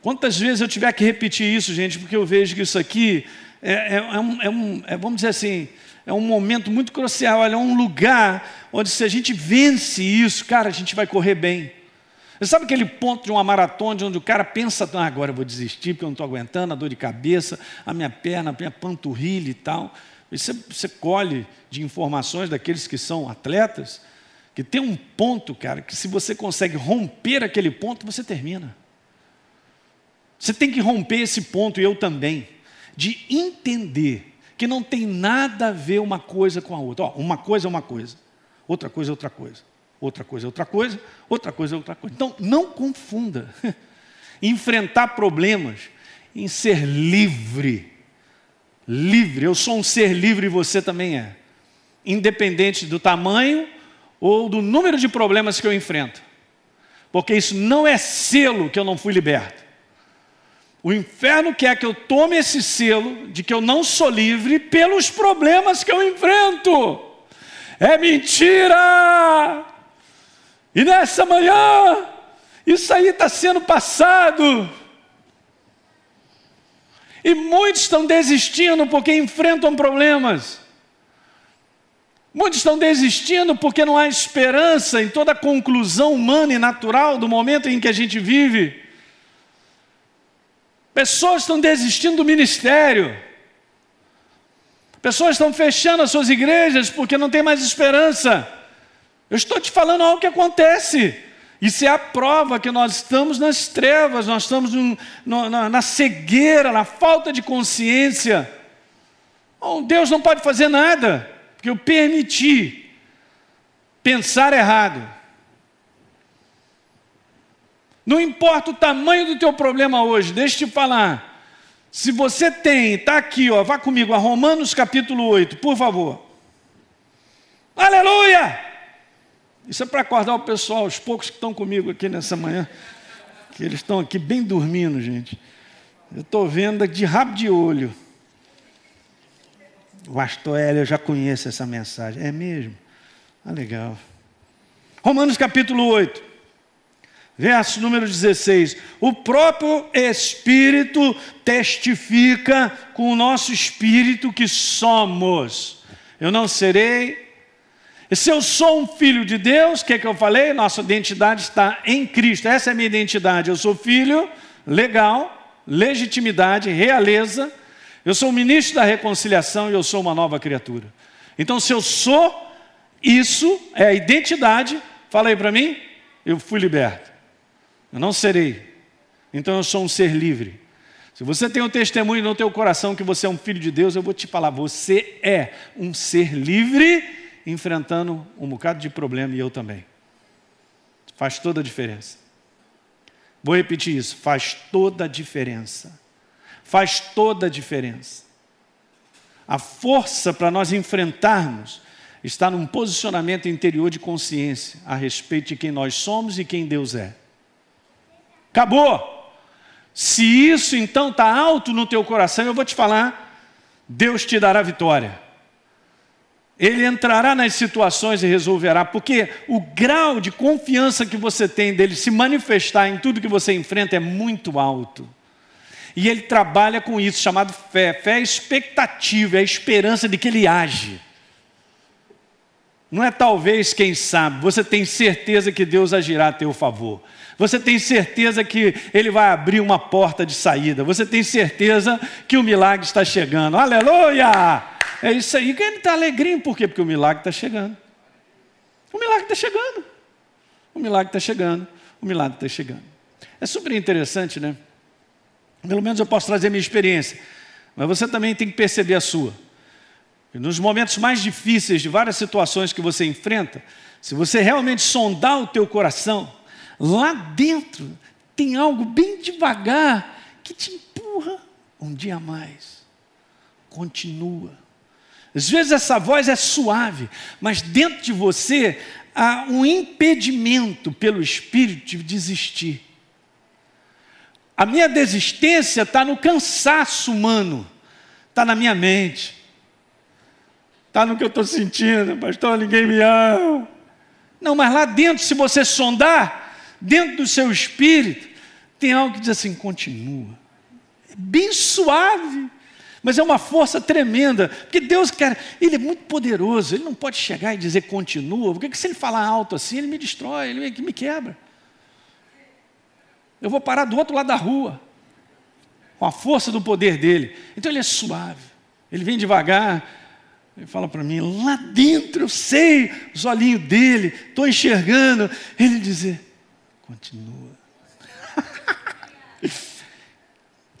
Quantas vezes eu tiver que repetir isso, gente, porque eu vejo que isso aqui é, é, é um, é um é, vamos dizer assim, é um momento muito crucial, é um lugar onde se a gente vence isso, cara, a gente vai correr bem. Você sabe aquele ponto de uma maratona onde o cara pensa, ah, agora eu vou desistir porque eu não estou aguentando, a dor de cabeça, a minha perna, a minha panturrilha e tal. E você, você colhe de informações daqueles que são atletas, que tem um ponto, cara, que se você consegue romper aquele ponto, você termina. Você tem que romper esse ponto, e eu também, de entender que não tem nada a ver uma coisa com a outra. Ó, uma coisa é uma coisa, outra coisa é outra coisa outra coisa é outra coisa, outra coisa é outra coisa. Então, não confunda. Enfrentar problemas em ser livre. Livre, eu sou um ser livre e você também é. Independente do tamanho ou do número de problemas que eu enfrento. Porque isso não é selo que eu não fui liberto. O inferno quer que eu tome esse selo de que eu não sou livre pelos problemas que eu enfrento. É mentira! E nessa manhã, isso aí está sendo passado. E muitos estão desistindo porque enfrentam problemas. Muitos estão desistindo porque não há esperança em toda a conclusão humana e natural do momento em que a gente vive. Pessoas estão desistindo do ministério. Pessoas estão fechando as suas igrejas porque não tem mais esperança. Eu estou te falando algo que acontece. Isso é a prova que nós estamos nas trevas, nós estamos no, no, na, na, cegueira, na falta de consciência. Bom, Deus não pode fazer nada, porque eu permiti pensar errado. Não importa o tamanho do teu problema hoje, deixa eu te falar. Se você tem, está aqui, ó, vá comigo a Romanos capítulo 8, por favor. Aleluia! Isso é para acordar o pessoal, os poucos que estão comigo aqui nessa manhã, que eles estão aqui bem dormindo, gente. Eu estou vendo de rabo de olho. O pastor Hélio, eu já conheço essa mensagem. É mesmo? Ah, legal. Romanos capítulo 8. Verso número 16: O próprio Espírito testifica com o nosso espírito que somos. Eu não serei. Se eu sou um filho de Deus, o que, é que eu falei? Nossa identidade está em Cristo. Essa é a minha identidade. Eu sou filho, legal, legitimidade, realeza. Eu sou o ministro da reconciliação e eu sou uma nova criatura. Então, se eu sou isso, é a identidade, fala aí para mim, eu fui liberto. Eu não serei. Então eu sou um ser livre. Se você tem um testemunho no teu coração que você é um filho de Deus, eu vou te falar, você é um ser livre enfrentando um bocado de problema e eu também. Faz toda a diferença. Vou repetir isso, faz toda a diferença. Faz toda a diferença. A força para nós enfrentarmos está num posicionamento interior de consciência a respeito de quem nós somos e quem Deus é. Acabou. Se isso então está alto no teu coração, eu vou te falar, Deus te dará vitória. Ele entrará nas situações e resolverá, porque o grau de confiança que você tem dele se manifestar em tudo que você enfrenta é muito alto. E ele trabalha com isso, chamado fé. Fé é expectativa, é a esperança de que ele age. Não é talvez, quem sabe, você tem certeza que Deus agirá a teu favor. Você tem certeza que Ele vai abrir uma porta de saída. Você tem certeza que o milagre está chegando. Aleluia! É isso aí que ele está alegrinho. Por quê? Porque o milagre está chegando. O milagre está chegando. O milagre está chegando. O milagre está chegando. É super interessante, né? Pelo menos eu posso trazer minha experiência. Mas você também tem que perceber a sua. Nos momentos mais difíceis de várias situações que você enfrenta, se você realmente sondar o teu coração, lá dentro tem algo bem devagar que te empurra um dia a mais. Continua. Às vezes essa voz é suave, mas dentro de você há um impedimento pelo Espírito de desistir. A minha desistência está no cansaço humano, está na minha mente, está no que eu estou sentindo, pastor, ninguém me ama. Não, mas lá dentro, se você sondar, dentro do seu espírito, tem algo que diz assim: continua. É bem suave mas é uma força tremenda, porque Deus, cara, Ele é muito poderoso, Ele não pode chegar e dizer continua, porque se Ele falar alto assim, Ele me destrói, Ele me quebra. Eu vou parar do outro lado da rua, com a força do poder dele. Então Ele é suave, Ele vem devagar, Ele fala para mim, lá dentro eu sei, os olhinhos dele, estou enxergando, Ele dizer, continua.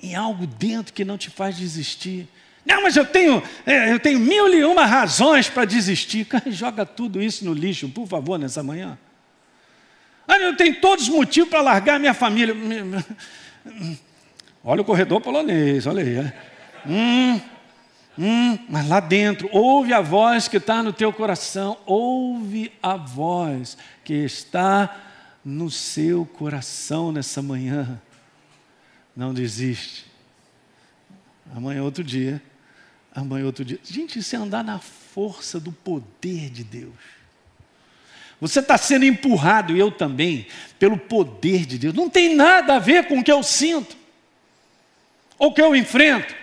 em algo dentro que não te faz desistir. Não, mas eu tenho, é, eu tenho mil e uma razões para desistir. Joga tudo isso no lixo, por favor, nessa manhã. Ah, eu tenho todos os motivos para largar minha família. Olha o corredor polonês, olha aí. É. Hum, hum, mas lá dentro, ouve a voz que está no teu coração, ouve a voz que está no seu coração nessa manhã. Não desiste. Amanhã é outro dia. Amanhã é outro dia. Gente, isso é andar na força do poder de Deus. Você está sendo empurrado, e eu também, pelo poder de Deus. Não tem nada a ver com o que eu sinto, ou o que eu enfrento.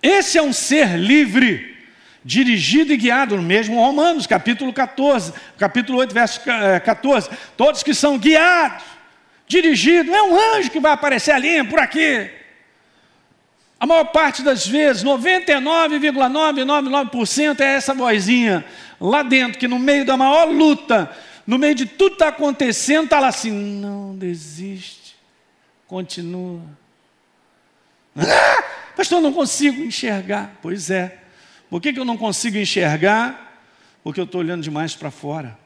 Esse é um ser livre, dirigido e guiado, no mesmo Romanos, capítulo 14, capítulo 8, verso 14. Eh, Todos que são guiados dirigido, é um anjo que vai aparecer ali, por aqui. A maior parte das vezes, 99,999% é essa vozinha lá dentro, que no meio da maior luta, no meio de tudo que está acontecendo, está lá assim: não desiste, continua. Ah, pastor, eu não consigo enxergar. Pois é. Por que, que eu não consigo enxergar? Porque eu estou olhando demais para fora.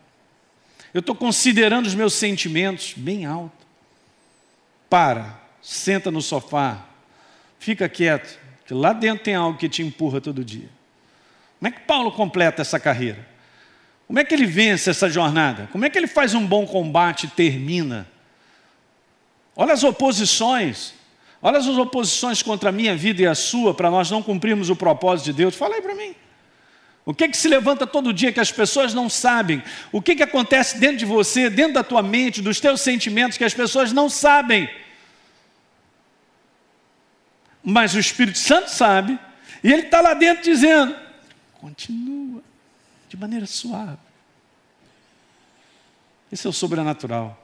Eu estou considerando os meus sentimentos bem alto. Para, senta no sofá, fica quieto, que lá dentro tem algo que te empurra todo dia. Como é que Paulo completa essa carreira? Como é que ele vence essa jornada? Como é que ele faz um bom combate e termina? Olha as oposições. Olha as oposições contra a minha vida e a sua, para nós não cumprirmos o propósito de Deus. Fala aí para mim. O que, que se levanta todo dia que as pessoas não sabem? O que, que acontece dentro de você, dentro da tua mente, dos teus sentimentos que as pessoas não sabem? Mas o Espírito Santo sabe, e ele está lá dentro dizendo: continua, de maneira suave. Esse é o sobrenatural.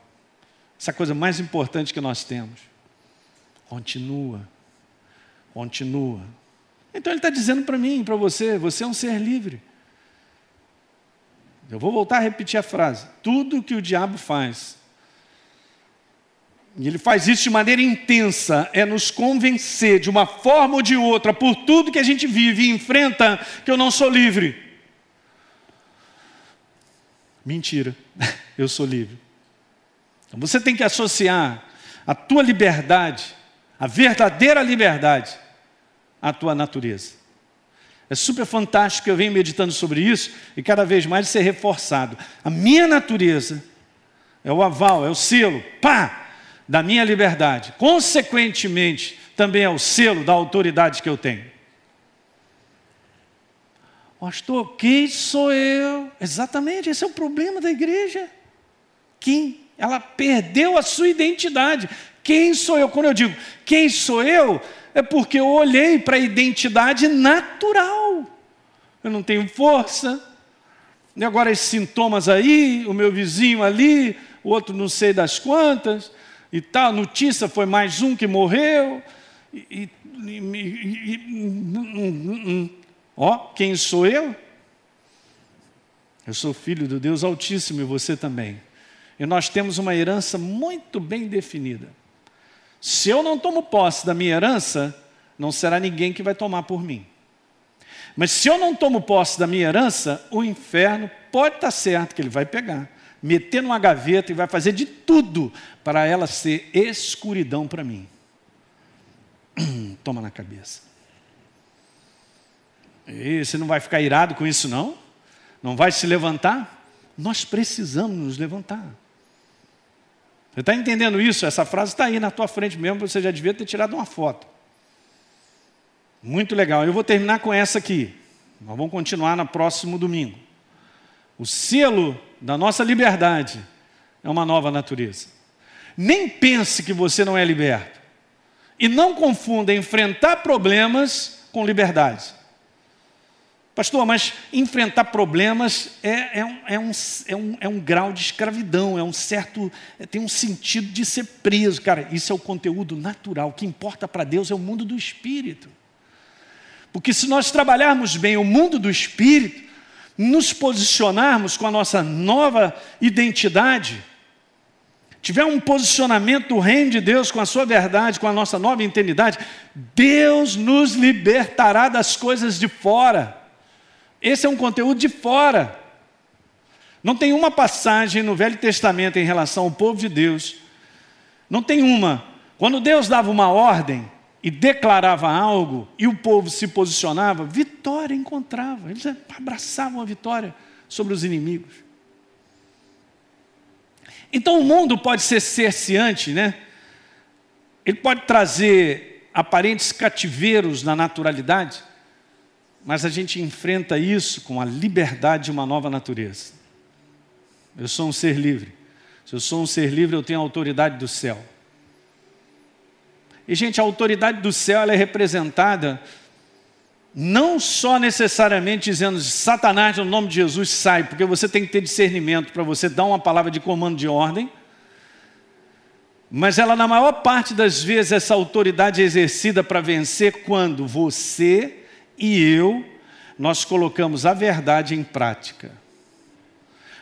Essa é coisa mais importante que nós temos. Continua, continua. Então ele está dizendo para mim, para você, você é um ser livre. Eu vou voltar a repetir a frase. Tudo que o diabo faz, e ele faz isso de maneira intensa, é nos convencer de uma forma ou de outra, por tudo que a gente vive e enfrenta, que eu não sou livre. Mentira, eu sou livre. Então você tem que associar a tua liberdade, a verdadeira liberdade, a tua natureza. É super fantástico eu venho meditando sobre isso e cada vez mais ser reforçado. A minha natureza é o aval, é o selo, pá, da minha liberdade. Consequentemente, também é o selo da autoridade que eu tenho. Pastor, quem sou eu? Exatamente, esse é o problema da igreja. Quem? Ela perdeu a sua identidade. Quem sou eu? Quando eu digo quem sou eu, é porque eu olhei para a identidade natural. Eu não tenho força. E agora esses sintomas aí, o meu vizinho ali, o outro não sei das quantas, e tal, notícia foi mais um que morreu. E, e, e, ó, quem sou eu? Eu sou filho do Deus Altíssimo e você também. E nós temos uma herança muito bem definida. Se eu não tomo posse da minha herança, não será ninguém que vai tomar por mim. Mas se eu não tomo posse da minha herança, o inferno pode estar certo que ele vai pegar, meter numa gaveta e vai fazer de tudo para ela ser escuridão para mim. Toma na cabeça. E você não vai ficar irado com isso, não? Não vai se levantar? Nós precisamos nos levantar. Você está entendendo isso? Essa frase está aí na tua frente mesmo, você já devia ter tirado uma foto. Muito legal. Eu vou terminar com essa aqui. Nós vamos continuar no próximo domingo. O selo da nossa liberdade é uma nova natureza. Nem pense que você não é liberto. E não confunda enfrentar problemas com liberdade. Pastor, mas enfrentar problemas é, é, um, é, um, é, um, é um grau de escravidão, é um certo. É, tem um sentido de ser preso. Cara, isso é o conteúdo natural. O que importa para Deus é o mundo do espírito. Porque se nós trabalharmos bem o mundo do espírito, nos posicionarmos com a nossa nova identidade, tiver um posicionamento do reino de Deus com a sua verdade, com a nossa nova identidade, Deus nos libertará das coisas de fora. Esse é um conteúdo de fora. Não tem uma passagem no Velho Testamento em relação ao povo de Deus. Não tem uma. Quando Deus dava uma ordem e declarava algo e o povo se posicionava, vitória encontrava. Eles abraçavam a vitória sobre os inimigos. Então o mundo pode ser cerceante, né? Ele pode trazer aparentes cativeiros na naturalidade mas a gente enfrenta isso com a liberdade de uma nova natureza. Eu sou um ser livre. Se eu sou um ser livre, eu tenho a autoridade do céu. E, gente, a autoridade do céu ela é representada não só necessariamente dizendo Satanás, no nome de Jesus, sai, porque você tem que ter discernimento para você dar uma palavra de comando de ordem, mas ela, na maior parte das vezes, essa autoridade é exercida para vencer quando você e eu, nós colocamos a verdade em prática.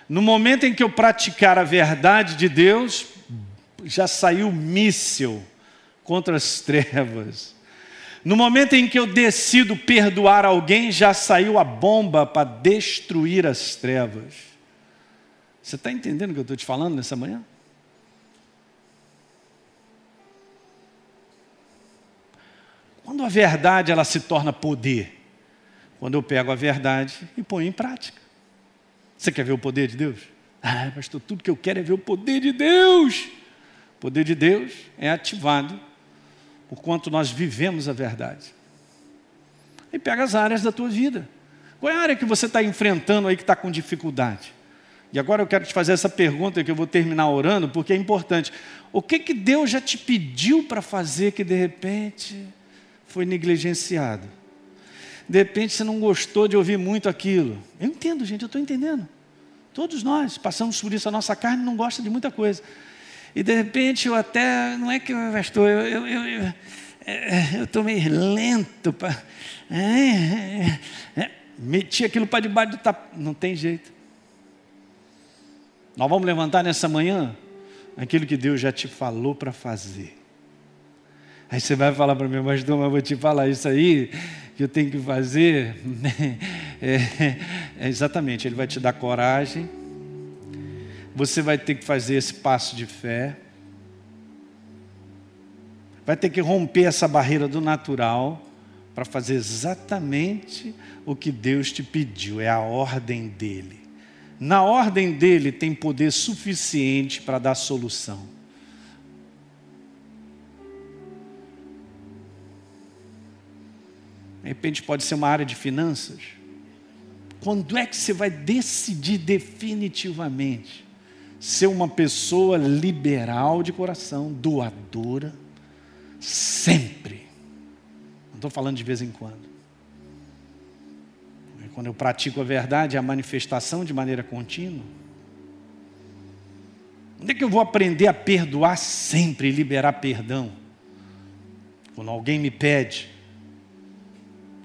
No momento em que eu praticar a verdade de Deus, já saiu míssil contra as trevas. No momento em que eu decido perdoar alguém, já saiu a bomba para destruir as trevas. Você está entendendo o que eu estou te falando nessa manhã? Quando a verdade ela se torna poder? Quando eu pego a verdade e ponho em prática. Você quer ver o poder de Deus? Ah, pastor, tudo que eu quero é ver o poder de Deus. O poder de Deus é ativado por quanto nós vivemos a verdade. E pega as áreas da tua vida. Qual é a área que você está enfrentando aí que está com dificuldade? E agora eu quero te fazer essa pergunta que eu vou terminar orando, porque é importante. O que, que Deus já te pediu para fazer que de repente foi negligenciado? De repente você não gostou de ouvir muito aquilo. Eu entendo, gente, eu estou entendendo. Todos nós passamos por isso, a nossa carne não gosta de muita coisa. E de repente eu até, não é que eu estou, eu estou eu, eu, eu, eu meio lento. Pra, é, é, é, meti aquilo para debaixo do tapete. Não tem jeito. Nós vamos levantar nessa manhã aquilo que Deus já te falou para fazer. Aí você vai falar para mim, mas mas eu vou te falar isso aí que eu tenho que fazer. É, é, exatamente, Ele vai te dar coragem. Você vai ter que fazer esse passo de fé. Vai ter que romper essa barreira do natural para fazer exatamente o que Deus te pediu, é a ordem dele. Na ordem dele tem poder suficiente para dar solução. De repente pode ser uma área de finanças. Quando é que você vai decidir definitivamente ser uma pessoa liberal de coração, doadora, sempre? Não estou falando de vez em quando. Quando eu pratico a verdade, a manifestação de maneira contínua. Onde é que eu vou aprender a perdoar sempre e liberar perdão? Quando alguém me pede.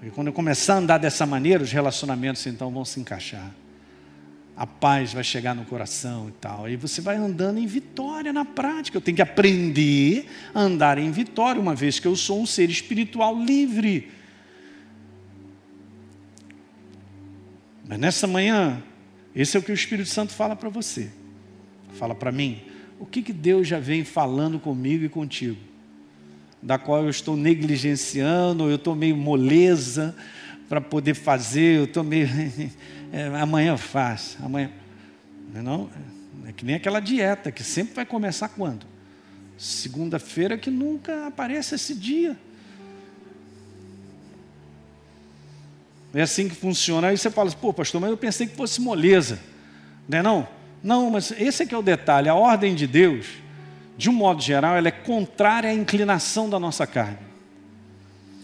Porque quando eu começar a andar dessa maneira, os relacionamentos então vão se encaixar. A paz vai chegar no coração e tal. Aí você vai andando em vitória na prática. Eu tenho que aprender a andar em vitória, uma vez que eu sou um ser espiritual livre. Mas nessa manhã, esse é o que o Espírito Santo fala para você. Fala para mim, o que, que Deus já vem falando comigo e contigo? Da qual eu estou negligenciando, eu estou meio moleza para poder fazer, eu estou meio. é, amanhã faço, amanhã. Não, é não, é que nem aquela dieta que sempre vai começar quando? Segunda-feira que nunca aparece esse dia. É assim que funciona. Aí você fala assim, pô, pastor, mas eu pensei que fosse moleza. Não é não? Não, mas esse é que é o detalhe. A ordem de Deus, de um modo geral, ela é contrária à inclinação da nossa carne.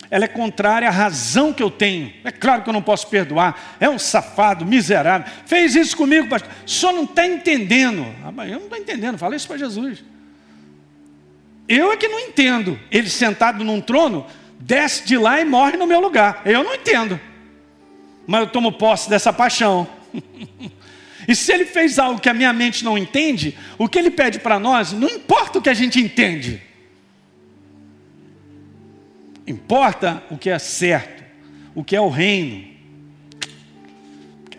Ela é contrária à razão que eu tenho. É claro que eu não posso perdoar. É um safado, miserável. Fez isso comigo, pastor. Só não está entendendo. Ah, eu não estou entendendo. Fala isso para Jesus. Eu é que não entendo. Ele sentado num trono, desce de lá e morre no meu lugar. Eu não entendo mas eu tomo posse dessa paixão. e se ele fez algo que a minha mente não entende, o que ele pede para nós, não importa o que a gente entende. Importa o que é certo, o que é o reino.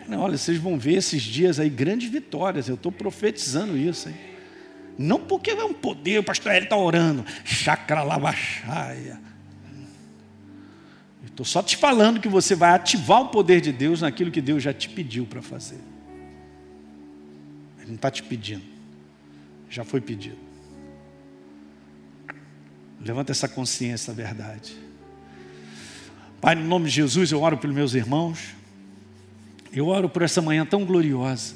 Olha, vocês vão ver esses dias aí grandes vitórias, eu estou profetizando isso. Hein? Não porque é um poder, o pastor Ele está orando, chacra lavachaia Estou só te falando que você vai ativar o poder de Deus naquilo que Deus já te pediu para fazer. Ele não está te pedindo, já foi pedido. Levanta essa consciência da verdade. Pai, no nome de Jesus, eu oro pelos meus irmãos. Eu oro por essa manhã tão gloriosa,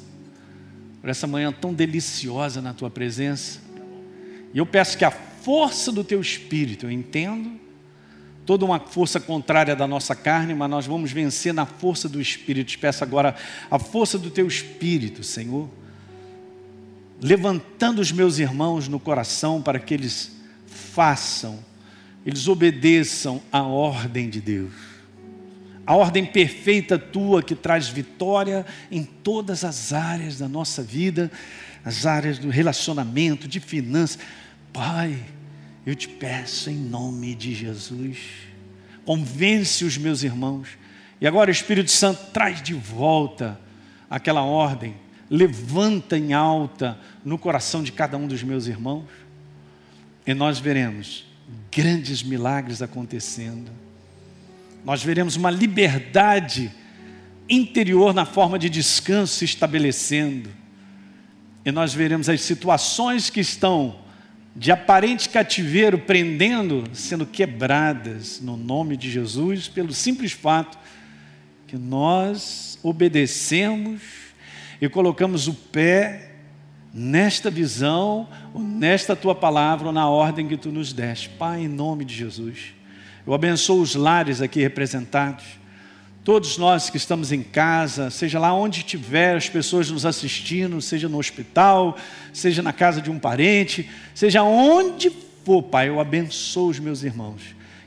por essa manhã tão deliciosa na tua presença. E eu peço que a força do teu espírito, eu entendo toda uma força contrária da nossa carne, mas nós vamos vencer na força do Espírito. Te peço agora a força do teu Espírito, Senhor, levantando os meus irmãos no coração para que eles façam, eles obedeçam a ordem de Deus. A ordem perfeita tua que traz vitória em todas as áreas da nossa vida, as áreas do relacionamento, de finanças. Pai, eu te peço em nome de Jesus, convence os meus irmãos. E agora o Espírito Santo traz de volta aquela ordem, levanta em alta no coração de cada um dos meus irmãos. E nós veremos grandes milagres acontecendo. Nós veremos uma liberdade interior na forma de descanso se estabelecendo. E nós veremos as situações que estão de aparente cativeiro prendendo, sendo quebradas no nome de Jesus, pelo simples fato que nós obedecemos e colocamos o pé nesta visão, nesta tua palavra, ou na ordem que tu nos deste. Pai, em nome de Jesus. Eu abençoo os lares aqui representados. Todos nós que estamos em casa, seja lá onde estiver as pessoas nos assistindo, seja no hospital, seja na casa de um parente, seja onde for, Pai, eu abençoo os meus irmãos.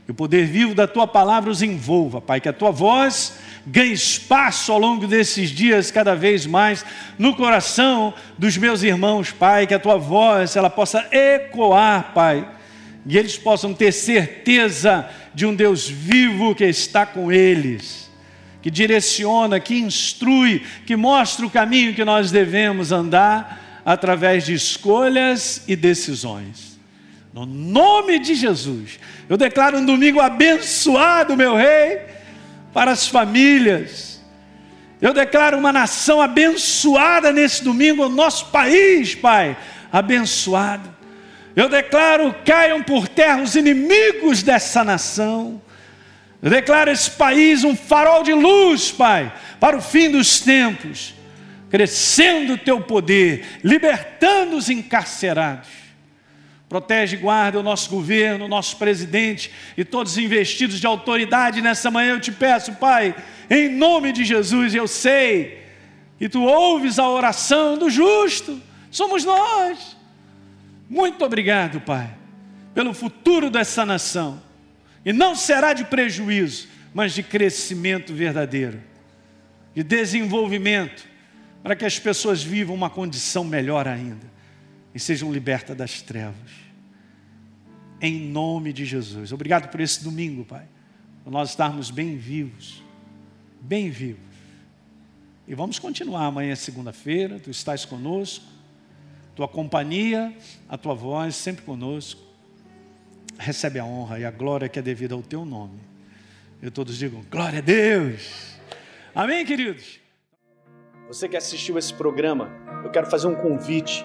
Que o poder vivo da tua palavra os envolva, Pai, que a tua voz ganhe espaço ao longo desses dias cada vez mais no coração dos meus irmãos, Pai, que a tua voz ela possa ecoar, Pai, e eles possam ter certeza de um Deus vivo que está com eles, que direciona, que instrui, que mostra o caminho que nós devemos andar através de escolhas e decisões. No nome de Jesus, eu declaro um domingo abençoado, meu rei, para as famílias. Eu declaro uma nação abençoada nesse domingo, o nosso país, Pai, abençoado. Eu declaro caiam por terra os inimigos dessa nação. Eu declaro esse país um farol de luz, Pai, para o fim dos tempos, crescendo o teu poder, libertando os encarcerados Protege e guarda o nosso governo, o nosso presidente e todos os investidos de autoridade nessa manhã. Eu te peço, Pai, em nome de Jesus, eu sei que tu ouves a oração do justo, somos nós. Muito obrigado, Pai, pelo futuro dessa nação. E não será de prejuízo, mas de crescimento verdadeiro, de desenvolvimento, para que as pessoas vivam uma condição melhor ainda e sejam libertas das trevas em nome de Jesus. Obrigado por esse domingo, Pai, por nós estarmos bem vivos, bem vivos. E vamos continuar amanhã, segunda-feira, tu estás conosco, tua companhia, a tua voz sempre conosco. Recebe a honra e a glória que é devida ao teu nome. E todos digam, glória a Deus. Amém, queridos? Você que assistiu esse programa, eu quero fazer um convite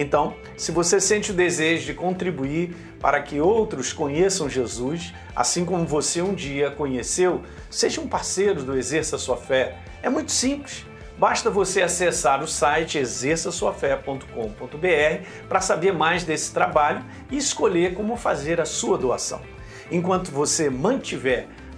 Então, se você sente o desejo de contribuir para que outros conheçam Jesus, assim como você um dia conheceu, seja um parceiro do Exerça Sua Fé. É muito simples. Basta você acessar o site exerçaçoafé.com.br para saber mais desse trabalho e escolher como fazer a sua doação. Enquanto você mantiver